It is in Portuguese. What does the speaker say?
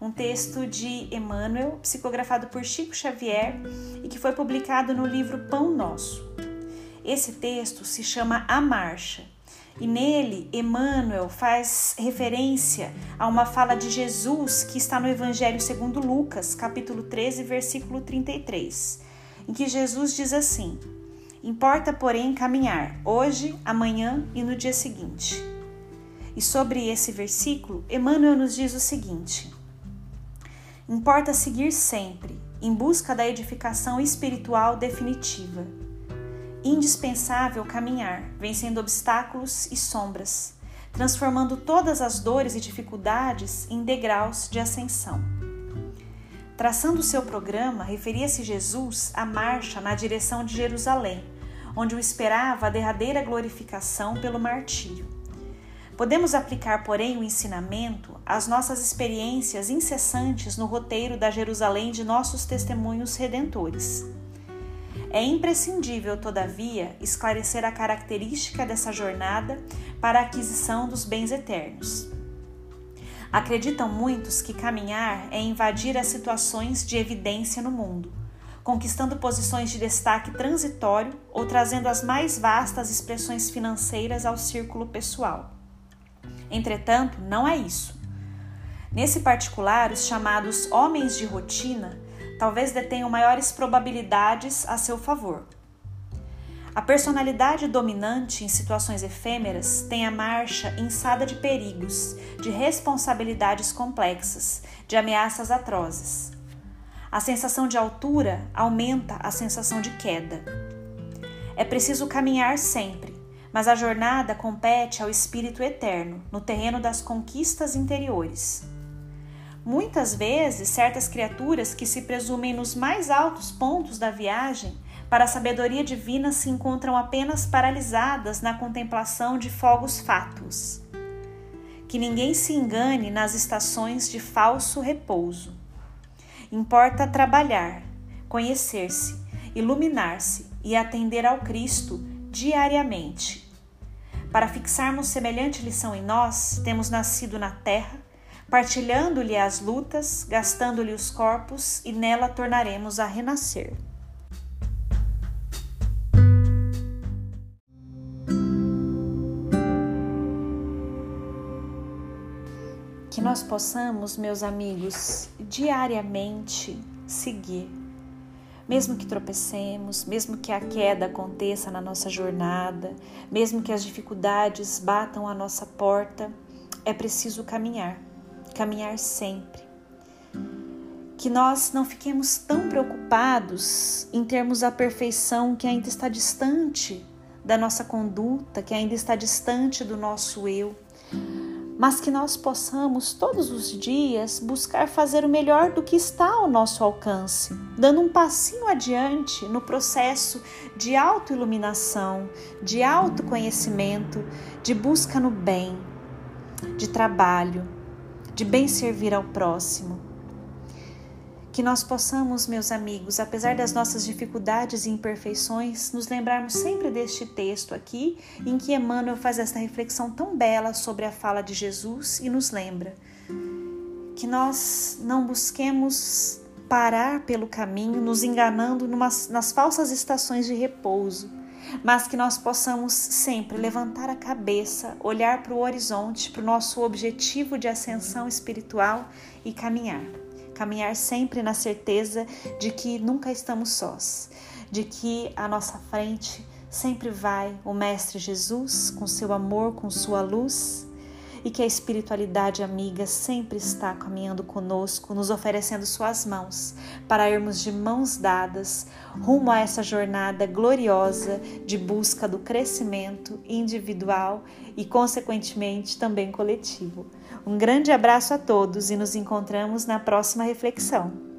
um texto de Emmanuel, psicografado por Chico Xavier e que foi publicado no livro Pão Nosso. Esse texto se chama A Marcha e nele Emmanuel faz referência a uma fala de Jesus que está no Evangelho segundo Lucas, capítulo 13, versículo 33, em que Jesus diz assim: Importa, porém, caminhar hoje, amanhã e no dia seguinte. E sobre esse versículo, Emmanuel nos diz o seguinte: Importa seguir sempre, em busca da edificação espiritual definitiva. Indispensável caminhar, vencendo obstáculos e sombras, transformando todas as dores e dificuldades em degraus de ascensão. Traçando seu programa, referia-se Jesus à marcha na direção de Jerusalém, onde o esperava a derradeira glorificação pelo martírio. Podemos aplicar, porém, o ensinamento às nossas experiências incessantes no roteiro da Jerusalém de nossos testemunhos redentores. É imprescindível, todavia, esclarecer a característica dessa jornada para a aquisição dos bens eternos. Acreditam muitos que caminhar é invadir as situações de evidência no mundo, conquistando posições de destaque transitório ou trazendo as mais vastas expressões financeiras ao círculo pessoal. Entretanto, não é isso. Nesse particular, os chamados homens de rotina talvez detenham maiores probabilidades a seu favor. A personalidade dominante em situações efêmeras tem a marcha insada de perigos, de responsabilidades complexas, de ameaças atrozes. A sensação de altura aumenta a sensação de queda. É preciso caminhar sempre, mas a jornada compete ao espírito eterno, no terreno das conquistas interiores. Muitas vezes, certas criaturas que se presumem nos mais altos pontos da viagem para a sabedoria divina se encontram apenas paralisadas na contemplação de fogos fátuos. Que ninguém se engane nas estações de falso repouso. Importa trabalhar, conhecer-se, iluminar-se e atender ao Cristo diariamente. Para fixarmos semelhante lição em nós, temos nascido na terra, partilhando-lhe as lutas, gastando-lhe os corpos, e nela tornaremos a renascer. Que nós possamos, meus amigos, diariamente seguir mesmo que tropecemos, mesmo que a queda aconteça na nossa jornada, mesmo que as dificuldades batam à nossa porta, é preciso caminhar, caminhar sempre. Que nós não fiquemos tão preocupados em termos a perfeição que ainda está distante da nossa conduta, que ainda está distante do nosso eu mas que nós possamos todos os dias buscar fazer o melhor do que está ao nosso alcance, dando um passinho adiante no processo de autoiluminação, de autoconhecimento, de busca no bem, de trabalho, de bem servir ao próximo. Que nós possamos, meus amigos, apesar das nossas dificuldades e imperfeições, nos lembrarmos sempre deste texto aqui, em que Emmanuel faz essa reflexão tão bela sobre a fala de Jesus e nos lembra que nós não busquemos parar pelo caminho, nos enganando numas, nas falsas estações de repouso, mas que nós possamos sempre levantar a cabeça, olhar para o horizonte, para o nosso objetivo de ascensão espiritual e caminhar caminhar sempre na certeza de que nunca estamos sós, de que à nossa frente sempre vai. O Mestre Jesus com seu amor, com sua luz e que a espiritualidade amiga sempre está caminhando conosco, nos oferecendo suas mãos para irmos de mãos dadas rumo a essa jornada gloriosa de busca do crescimento individual e, consequentemente, também coletivo. Um grande abraço a todos e nos encontramos na próxima reflexão.